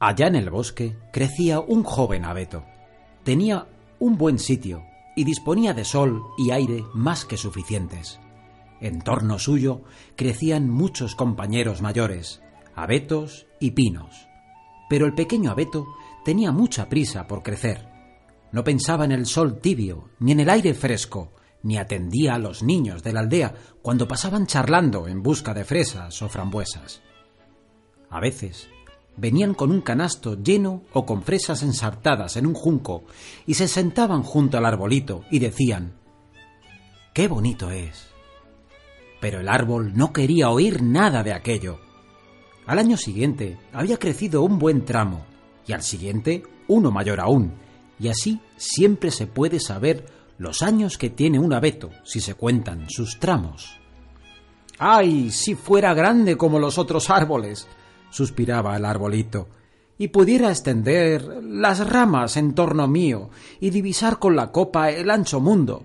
Allá en el bosque crecía un joven abeto. Tenía un buen sitio y disponía de sol y aire más que suficientes. En torno suyo crecían muchos compañeros mayores, abetos y pinos. Pero el pequeño abeto tenía mucha prisa por crecer. No pensaba en el sol tibio, ni en el aire fresco, ni atendía a los niños de la aldea cuando pasaban charlando en busca de fresas o frambuesas. A veces venían con un canasto lleno o con fresas ensartadas en un junco y se sentaban junto al arbolito y decían ¡Qué bonito es! Pero el árbol no quería oír nada de aquello. Al año siguiente había crecido un buen tramo y al siguiente uno mayor aún, y así siempre se puede saber los años que tiene un abeto si se cuentan sus tramos. ¡Ay, si fuera grande como los otros árboles! Suspiraba el arbolito, y pudiera extender las ramas en torno mío y divisar con la copa el ancho mundo.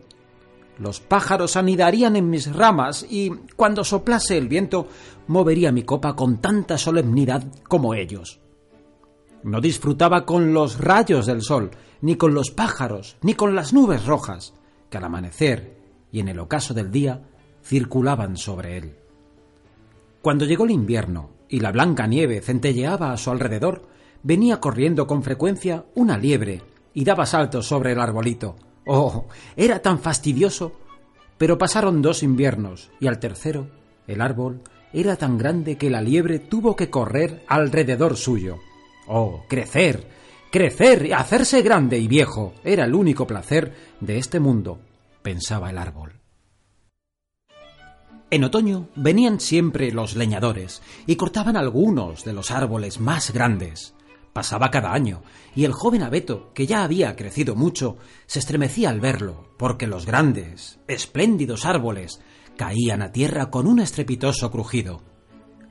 Los pájaros anidarían en mis ramas y, cuando soplase el viento, movería mi copa con tanta solemnidad como ellos. No disfrutaba con los rayos del sol, ni con los pájaros, ni con las nubes rojas, que al amanecer y en el ocaso del día circulaban sobre él. Cuando llegó el invierno y la blanca nieve centelleaba a su alrededor, venía corriendo con frecuencia una liebre y daba saltos sobre el arbolito. Oh, era tan fastidioso. Pero pasaron dos inviernos y al tercero el árbol era tan grande que la liebre tuvo que correr alrededor suyo. Oh, crecer, crecer, hacerse grande y viejo era el único placer de este mundo, pensaba el árbol. En otoño venían siempre los leñadores y cortaban algunos de los árboles más grandes. Pasaba cada año, y el joven abeto, que ya había crecido mucho, se estremecía al verlo, porque los grandes, espléndidos árboles caían a tierra con un estrepitoso crujido.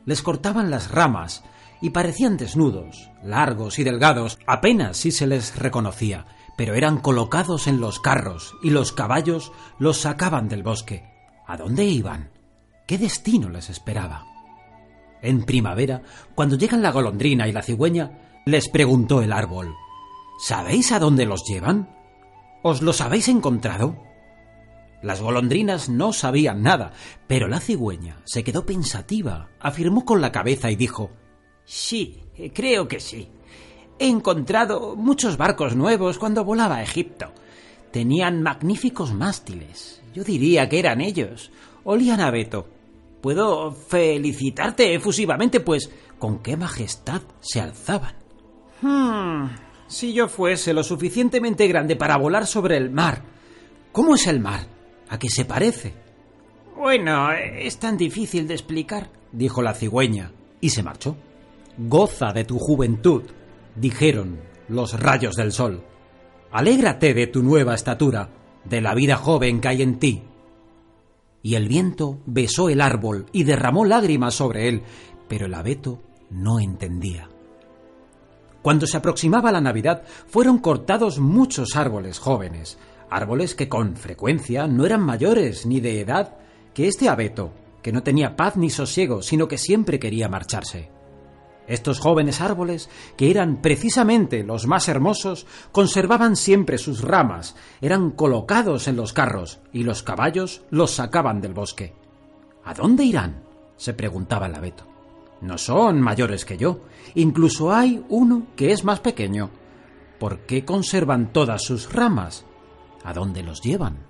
Les cortaban las ramas y parecían desnudos, largos y delgados, apenas si se les reconocía, pero eran colocados en los carros y los caballos los sacaban del bosque. ¿A dónde iban? ¿Qué destino les esperaba? En primavera, cuando llegan la golondrina y la cigüeña, les preguntó el árbol ¿Sabéis a dónde los llevan? ¿Os los habéis encontrado? Las golondrinas no sabían nada, pero la cigüeña se quedó pensativa, afirmó con la cabeza y dijo Sí, creo que sí. He encontrado muchos barcos nuevos cuando volaba a Egipto. Tenían magníficos mástiles. Yo diría que eran ellos. Olían a Beto. Puedo felicitarte efusivamente, pues con qué majestad se alzaban. Hmm, si yo fuese lo suficientemente grande para volar sobre el mar. ¿Cómo es el mar? ¿A qué se parece? Bueno, es tan difícil de explicar, dijo la cigüeña, y se marchó. Goza de tu juventud, dijeron los rayos del sol. Alégrate de tu nueva estatura, de la vida joven que hay en ti y el viento besó el árbol y derramó lágrimas sobre él, pero el abeto no entendía. Cuando se aproximaba la Navidad, fueron cortados muchos árboles jóvenes, árboles que con frecuencia no eran mayores ni de edad que este abeto, que no tenía paz ni sosiego, sino que siempre quería marcharse. Estos jóvenes árboles, que eran precisamente los más hermosos, conservaban siempre sus ramas, eran colocados en los carros, y los caballos los sacaban del bosque. ¿A dónde irán? se preguntaba el abeto. No son mayores que yo, incluso hay uno que es más pequeño. ¿Por qué conservan todas sus ramas? ¿A dónde los llevan?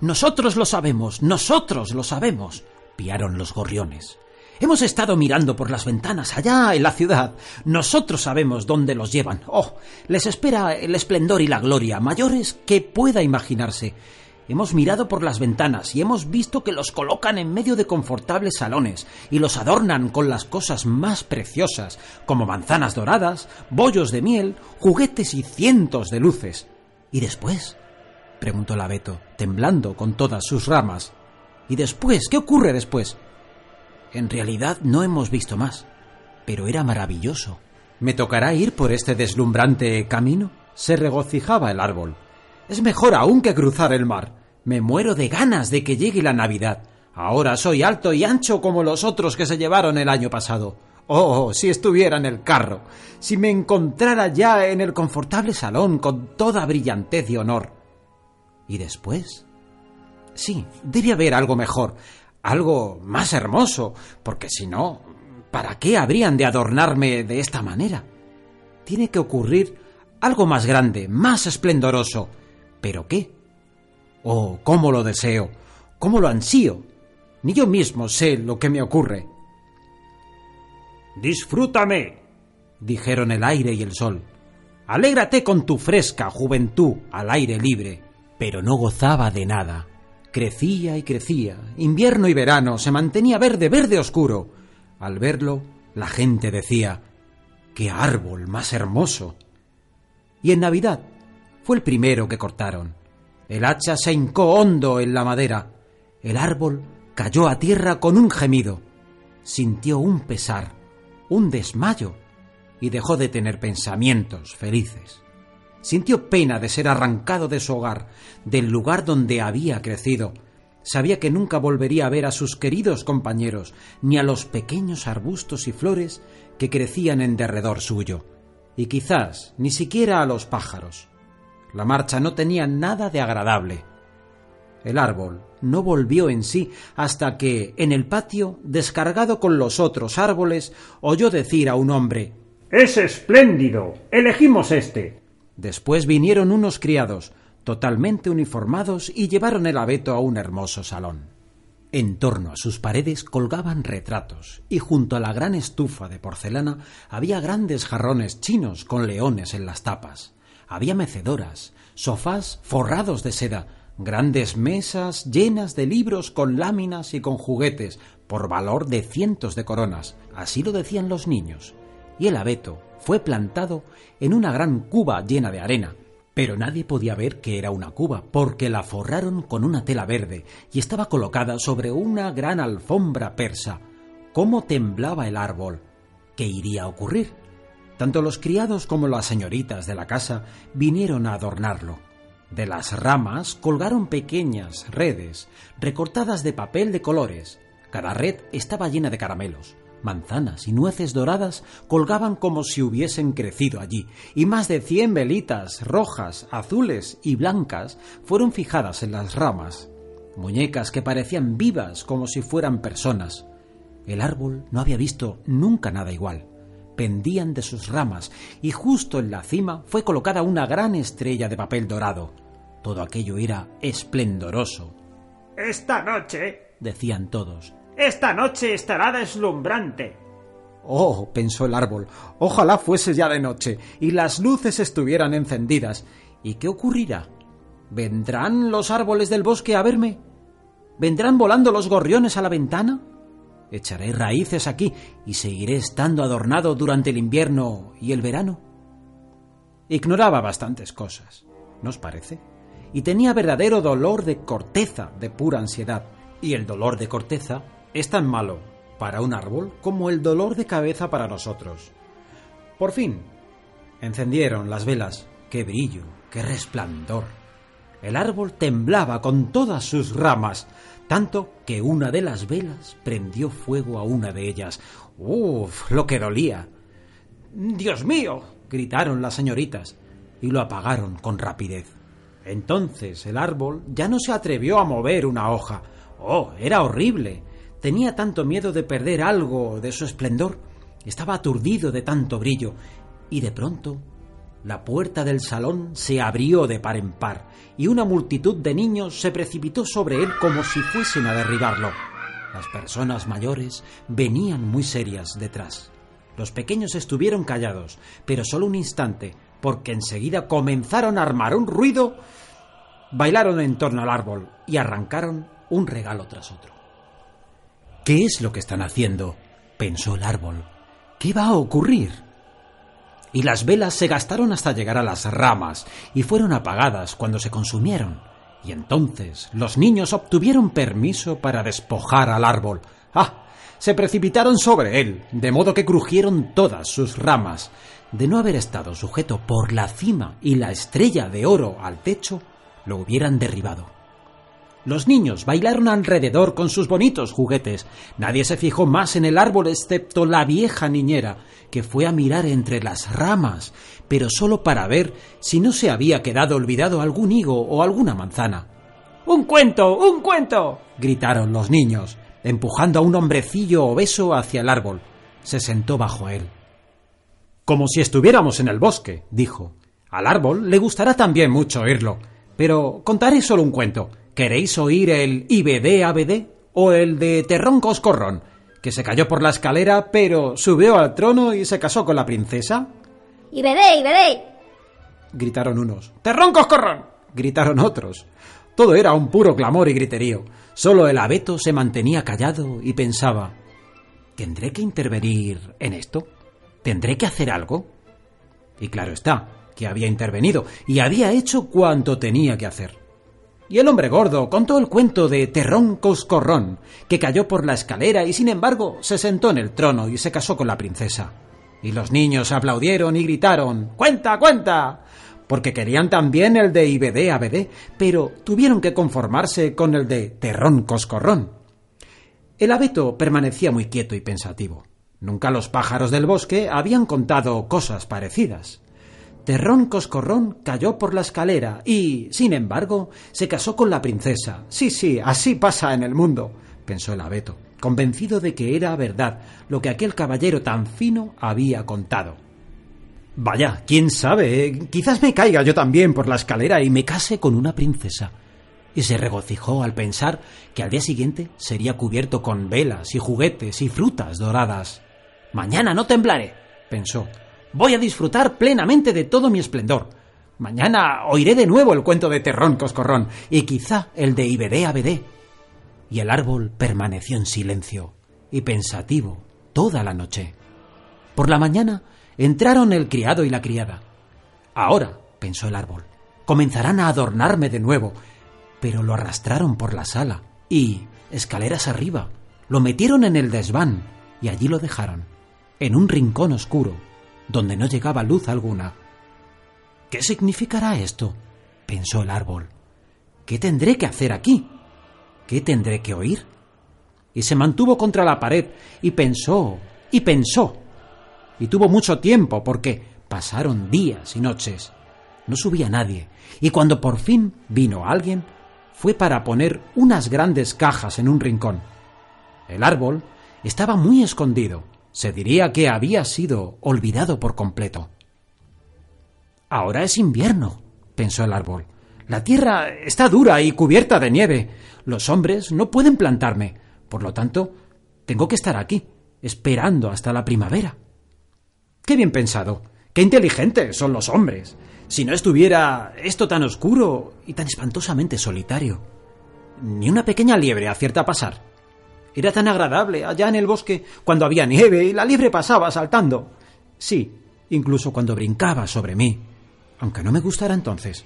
Nosotros lo sabemos, nosotros lo sabemos, piaron los gorriones. Hemos estado mirando por las ventanas allá en la ciudad. Nosotros sabemos dónde los llevan. Oh, les espera el esplendor y la gloria, mayores que pueda imaginarse. Hemos mirado por las ventanas y hemos visto que los colocan en medio de confortables salones y los adornan con las cosas más preciosas, como manzanas doradas, bollos de miel, juguetes y cientos de luces. ¿Y después? preguntó el abeto, temblando con todas sus ramas. ¿Y después? ¿Qué ocurre después? En realidad no hemos visto más, pero era maravilloso. ¿Me tocará ir por este deslumbrante camino? Se regocijaba el árbol. Es mejor aún que cruzar el mar. Me muero de ganas de que llegue la Navidad. Ahora soy alto y ancho como los otros que se llevaron el año pasado. Oh, si estuviera en el carro, si me encontrara ya en el confortable salón con toda brillantez y honor. ¿Y después? Sí, debe haber algo mejor, algo más hermoso, porque si no, ¿para qué habrían de adornarme de esta manera? Tiene que ocurrir algo más grande, más esplendoroso. ¿Pero qué? Oh, cómo lo deseo, cómo lo ansío. Ni yo mismo sé lo que me ocurre. Disfrútame, dijeron el aire y el sol. Alégrate con tu fresca juventud al aire libre. Pero no gozaba de nada. Crecía y crecía. Invierno y verano se mantenía verde, verde oscuro. Al verlo, la gente decía, ¡qué árbol más hermoso! Y en Navidad fue el primero que cortaron. El hacha se hincó hondo en la madera. El árbol cayó a tierra con un gemido. Sintió un pesar un desmayo y dejó de tener pensamientos felices. Sintió pena de ser arrancado de su hogar, del lugar donde había crecido. Sabía que nunca volvería a ver a sus queridos compañeros, ni a los pequeños arbustos y flores que crecían en derredor suyo, y quizás ni siquiera a los pájaros. La marcha no tenía nada de agradable. El árbol no volvió en sí hasta que, en el patio, descargado con los otros árboles, oyó decir a un hombre Es espléndido. Elegimos este. Después vinieron unos criados, totalmente uniformados, y llevaron el abeto a un hermoso salón. En torno a sus paredes colgaban retratos, y junto a la gran estufa de porcelana había grandes jarrones chinos con leones en las tapas. Había mecedoras, sofás forrados de seda, grandes mesas llenas de libros con láminas y con juguetes, por valor de cientos de coronas, así lo decían los niños, y el abeto fue plantado en una gran cuba llena de arena, pero nadie podía ver que era una cuba, porque la forraron con una tela verde y estaba colocada sobre una gran alfombra persa. ¿Cómo temblaba el árbol? ¿Qué iría a ocurrir? Tanto los criados como las señoritas de la casa vinieron a adornarlo. De las ramas colgaron pequeñas redes recortadas de papel de colores. Cada red estaba llena de caramelos. Manzanas y nueces doradas colgaban como si hubiesen crecido allí, y más de cien velitas rojas, azules y blancas fueron fijadas en las ramas. Muñecas que parecían vivas como si fueran personas. El árbol no había visto nunca nada igual pendían de sus ramas y justo en la cima fue colocada una gran estrella de papel dorado. Todo aquello era esplendoroso. Esta noche, decían todos, esta noche estará deslumbrante. Oh, pensó el árbol, ojalá fuese ya de noche y las luces estuvieran encendidas. ¿Y qué ocurrirá? ¿Vendrán los árboles del bosque a verme? ¿Vendrán volando los gorriones a la ventana? echaré raíces aquí y seguiré estando adornado durante el invierno y el verano. Ignoraba bastantes cosas, ¿no parece? Y tenía verdadero dolor de corteza, de pura ansiedad. Y el dolor de corteza es tan malo para un árbol como el dolor de cabeza para nosotros. Por fin, encendieron las velas. ¡Qué brillo! ¡Qué resplandor! El árbol temblaba con todas sus ramas, tanto que una de las velas prendió fuego a una de ellas. ¡Uf! lo que dolía. Dios mío. gritaron las señoritas, y lo apagaron con rapidez. Entonces el árbol ya no se atrevió a mover una hoja. Oh, era horrible. Tenía tanto miedo de perder algo de su esplendor. Estaba aturdido de tanto brillo. Y de pronto la puerta del salón se abrió de par en par y una multitud de niños se precipitó sobre él como si fuesen a derribarlo. Las personas mayores venían muy serias detrás. Los pequeños estuvieron callados, pero solo un instante, porque enseguida comenzaron a armar un ruido, bailaron en torno al árbol y arrancaron un regalo tras otro. ¿Qué es lo que están haciendo? pensó el árbol. ¿Qué va a ocurrir? y las velas se gastaron hasta llegar a las ramas y fueron apagadas cuando se consumieron. Y entonces los niños obtuvieron permiso para despojar al árbol. ¡Ah! Se precipitaron sobre él, de modo que crujieron todas sus ramas. De no haber estado sujeto por la cima y la estrella de oro al techo, lo hubieran derribado. Los niños bailaron alrededor con sus bonitos juguetes. Nadie se fijó más en el árbol excepto la vieja niñera, que fue a mirar entre las ramas, pero solo para ver si no se había quedado olvidado algún higo o alguna manzana. ¡Un cuento! ¡Un cuento! gritaron los niños, empujando a un hombrecillo obeso hacia el árbol. Se sentó bajo él. Como si estuviéramos en el bosque, dijo. Al árbol le gustará también mucho oírlo, pero contaré solo un cuento. ¿Queréis oír el IBD-ABD o el de Terrón Coscorrón, que se cayó por la escalera pero subió al trono y se casó con la princesa? ¡IBD, IBD! gritaron unos. ¡Terrón Coscorrón! gritaron otros. Todo era un puro clamor y griterío. Solo el abeto se mantenía callado y pensaba ¿Tendré que intervenir en esto? ¿Tendré que hacer algo? Y claro está, que había intervenido y había hecho cuanto tenía que hacer. Y el hombre gordo contó el cuento de Terrón Coscorrón, que cayó por la escalera y sin embargo se sentó en el trono y se casó con la princesa. Y los niños aplaudieron y gritaron ¡Cuenta, cuenta! porque querían también el de IBD ABD, pero tuvieron que conformarse con el de Terrón Coscorrón. El abeto permanecía muy quieto y pensativo. Nunca los pájaros del bosque habían contado cosas parecidas. Terrón Coscorrón cayó por la escalera y, sin embargo, se casó con la princesa. Sí, sí, así pasa en el mundo, pensó el abeto, convencido de que era verdad lo que aquel caballero tan fino había contado. Vaya, quién sabe, eh, quizás me caiga yo también por la escalera y me case con una princesa. Y se regocijó al pensar que al día siguiente sería cubierto con velas y juguetes y frutas doradas. Mañana no temblaré, pensó. Voy a disfrutar plenamente de todo mi esplendor. Mañana oiré de nuevo el cuento de Terrón Coscorrón y quizá el de Ibedé Abedé. Y el árbol permaneció en silencio y pensativo toda la noche. Por la mañana entraron el criado y la criada. Ahora, pensó el árbol, comenzarán a adornarme de nuevo, pero lo arrastraron por la sala y, escaleras arriba, lo metieron en el desván y allí lo dejaron, en un rincón oscuro, donde no llegaba luz alguna. ¿Qué significará esto? pensó el árbol. ¿Qué tendré que hacer aquí? ¿Qué tendré que oír? Y se mantuvo contra la pared y pensó y pensó. Y tuvo mucho tiempo porque pasaron días y noches. No subía nadie, y cuando por fin vino alguien, fue para poner unas grandes cajas en un rincón. El árbol estaba muy escondido. Se diría que había sido olvidado por completo. Ahora es invierno, pensó el árbol. La tierra está dura y cubierta de nieve. Los hombres no pueden plantarme. Por lo tanto, tengo que estar aquí, esperando hasta la primavera. Qué bien pensado. Qué inteligentes son los hombres. Si no estuviera esto tan oscuro y tan espantosamente solitario. Ni una pequeña liebre acierta a pasar. Era tan agradable allá en el bosque cuando había nieve y la liebre pasaba saltando. Sí, incluso cuando brincaba sobre mí, aunque no me gustara entonces.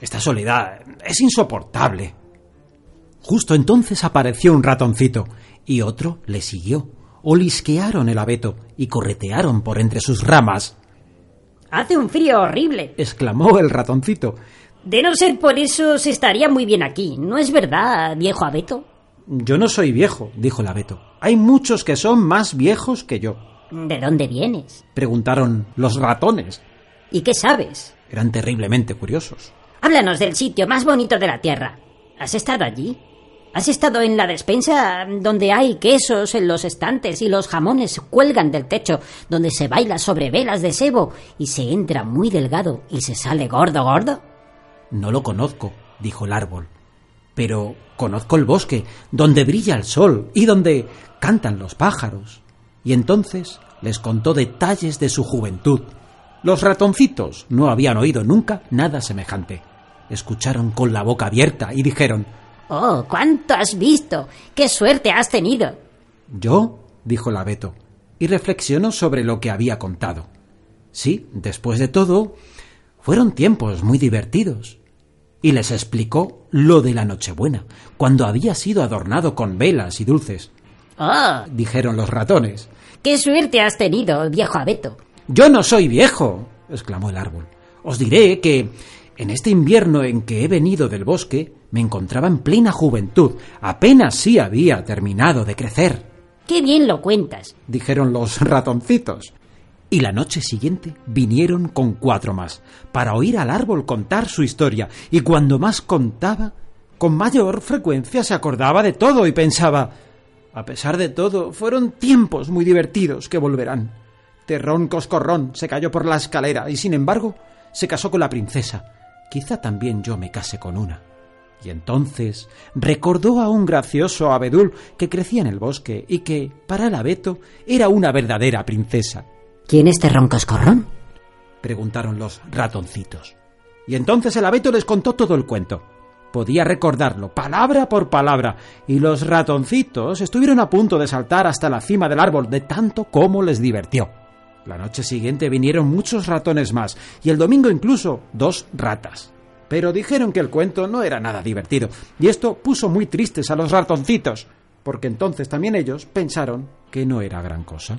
Esta soledad es insoportable. Justo entonces apareció un ratoncito y otro le siguió. Olisquearon el abeto y corretearon por entre sus ramas. Hace un frío horrible, exclamó el ratoncito. De no ser por eso se estaría muy bien aquí, ¿no es verdad, viejo abeto? Yo no soy viejo, dijo el abeto. Hay muchos que son más viejos que yo. ¿De dónde vienes? preguntaron los ratones. ¿Y qué sabes? Eran terriblemente curiosos. Háblanos del sitio más bonito de la Tierra. ¿Has estado allí? ¿Has estado en la despensa donde hay quesos en los estantes y los jamones cuelgan del techo, donde se baila sobre velas de sebo y se entra muy delgado y se sale gordo gordo? No lo conozco, dijo el árbol. Pero conozco el bosque, donde brilla el sol y donde cantan los pájaros. Y entonces les contó detalles de su juventud. Los ratoncitos no habían oído nunca nada semejante. Escucharon con la boca abierta y dijeron Oh, cuánto has visto. Qué suerte has tenido. ¿Yo? dijo el abeto, y reflexionó sobre lo que había contado. Sí, después de todo, fueron tiempos muy divertidos. Y les explicó lo de la Nochebuena, cuando había sido adornado con velas y dulces. Oh, Dijeron los ratones. qué suerte has tenido, viejo abeto. Yo no soy viejo, exclamó el árbol. Os diré que En este invierno en que he venido del bosque, me encontraba en plena juventud, apenas sí había terminado de crecer. Qué bien lo cuentas, dijeron los ratoncitos. Y la noche siguiente vinieron con cuatro más, para oír al árbol contar su historia, y cuando más contaba, con mayor frecuencia se acordaba de todo y pensaba, a pesar de todo, fueron tiempos muy divertidos que volverán. Terrón Coscorrón se cayó por la escalera y, sin embargo, se casó con la princesa. Quizá también yo me case con una. Y entonces recordó a un gracioso abedul que crecía en el bosque y que, para el abeto, era una verdadera princesa. ¿Quién es Terrón Coscorrón? preguntaron los ratoncitos. Y entonces el abeto les contó todo el cuento. Podía recordarlo, palabra por palabra, y los ratoncitos estuvieron a punto de saltar hasta la cima del árbol de tanto como les divirtió. La noche siguiente vinieron muchos ratones más, y el domingo incluso dos ratas. Pero dijeron que el cuento no era nada divertido, y esto puso muy tristes a los ratoncitos, porque entonces también ellos pensaron que no era gran cosa.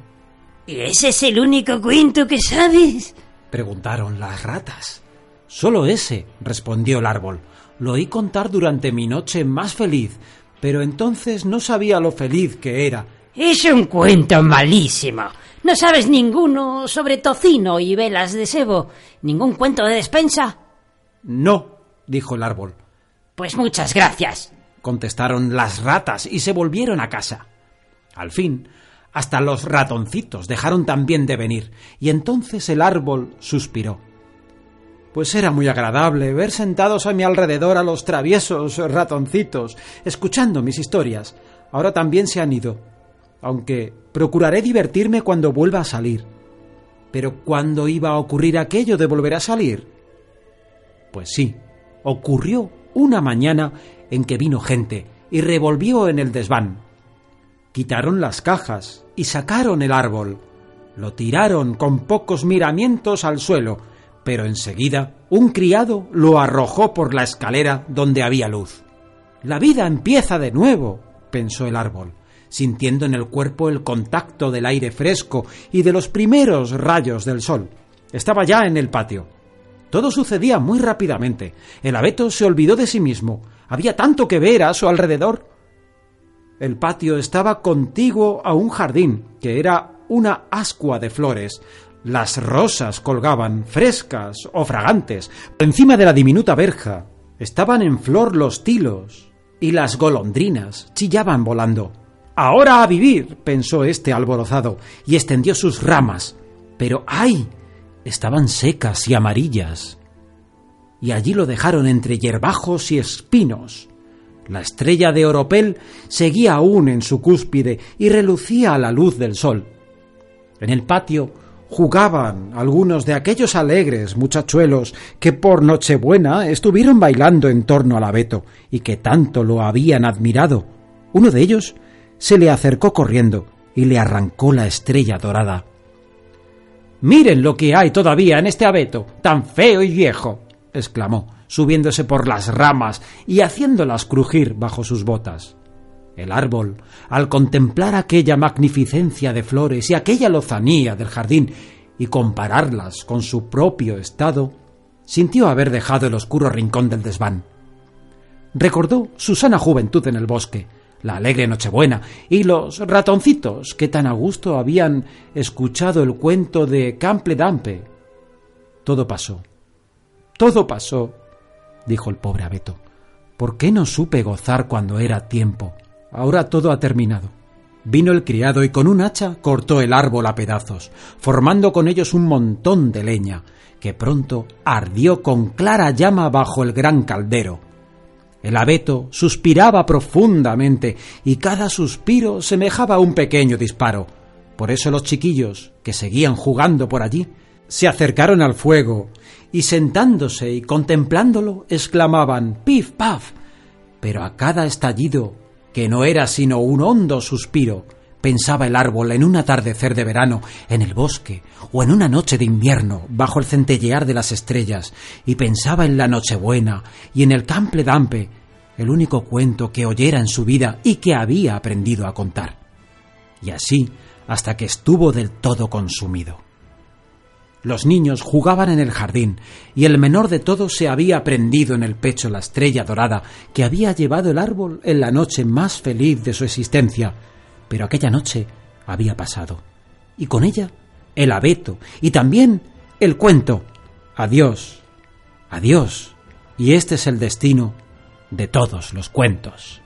¿Y ese es el único cuento que sabes? preguntaron las ratas. Solo ese, respondió el árbol. Lo oí contar durante mi noche más feliz, pero entonces no sabía lo feliz que era. Es un cuento malísimo. ¿No sabes ninguno sobre tocino y velas de sebo? ¿Ningún cuento de despensa? No, dijo el árbol. Pues muchas gracias, contestaron las ratas y se volvieron a casa. Al fin, hasta los ratoncitos dejaron también de venir, y entonces el árbol suspiró. Pues era muy agradable ver sentados a mi alrededor a los traviesos ratoncitos, escuchando mis historias. Ahora también se han ido, aunque procuraré divertirme cuando vuelva a salir. Pero ¿cuándo iba a ocurrir aquello de volver a salir? Pues sí, ocurrió una mañana en que vino gente y revolvió en el desván. Quitaron las cajas y sacaron el árbol. Lo tiraron con pocos miramientos al suelo, pero enseguida un criado lo arrojó por la escalera donde había luz. La vida empieza de nuevo, pensó el árbol, sintiendo en el cuerpo el contacto del aire fresco y de los primeros rayos del sol. Estaba ya en el patio. Todo sucedía muy rápidamente. El abeto se olvidó de sí mismo. Había tanto que ver a su alrededor. El patio estaba contiguo a un jardín, que era una ascua de flores. Las rosas colgaban, frescas o fragantes. Por encima de la diminuta verja estaban en flor los tilos, y las golondrinas chillaban volando. Ahora a vivir, pensó este alborozado, y extendió sus ramas. Pero ¡ay! estaban secas y amarillas. Y allí lo dejaron entre yerbajos y espinos. La estrella de oropel seguía aún en su cúspide y relucía a la luz del sol. En el patio jugaban algunos de aquellos alegres muchachuelos que por Nochebuena estuvieron bailando en torno al abeto y que tanto lo habían admirado. Uno de ellos se le acercó corriendo y le arrancó la estrella dorada. Miren lo que hay todavía en este abeto, tan feo y viejo, exclamó, subiéndose por las ramas y haciéndolas crujir bajo sus botas. El árbol, al contemplar aquella magnificencia de flores y aquella lozanía del jardín y compararlas con su propio estado, sintió haber dejado el oscuro rincón del desván. Recordó su sana juventud en el bosque, la alegre Nochebuena y los ratoncitos que tan a gusto habían escuchado el cuento de Cample Dampe. Todo pasó. Todo pasó, dijo el pobre abeto. ¿Por qué no supe gozar cuando era tiempo? Ahora todo ha terminado. Vino el criado y con un hacha cortó el árbol a pedazos, formando con ellos un montón de leña, que pronto ardió con clara llama bajo el gran caldero. El abeto suspiraba profundamente y cada suspiro semejaba un pequeño disparo. Por eso los chiquillos, que seguían jugando por allí, se acercaron al fuego y sentándose y contemplándolo exclamaban Pif, paf. Pero a cada estallido que no era sino un hondo suspiro, pensaba el árbol en un atardecer de verano, en el bosque, o en una noche de invierno, bajo el centellear de las estrellas, y pensaba en la Nochebuena y en el Cample Dampe, el único cuento que oyera en su vida y que había aprendido a contar. Y así hasta que estuvo del todo consumido. Los niños jugaban en el jardín, y el menor de todos se había prendido en el pecho la estrella dorada que había llevado el árbol en la noche más feliz de su existencia. Pero aquella noche había pasado, y con ella el abeto, y también el cuento. Adiós, adiós, y este es el destino de todos los cuentos.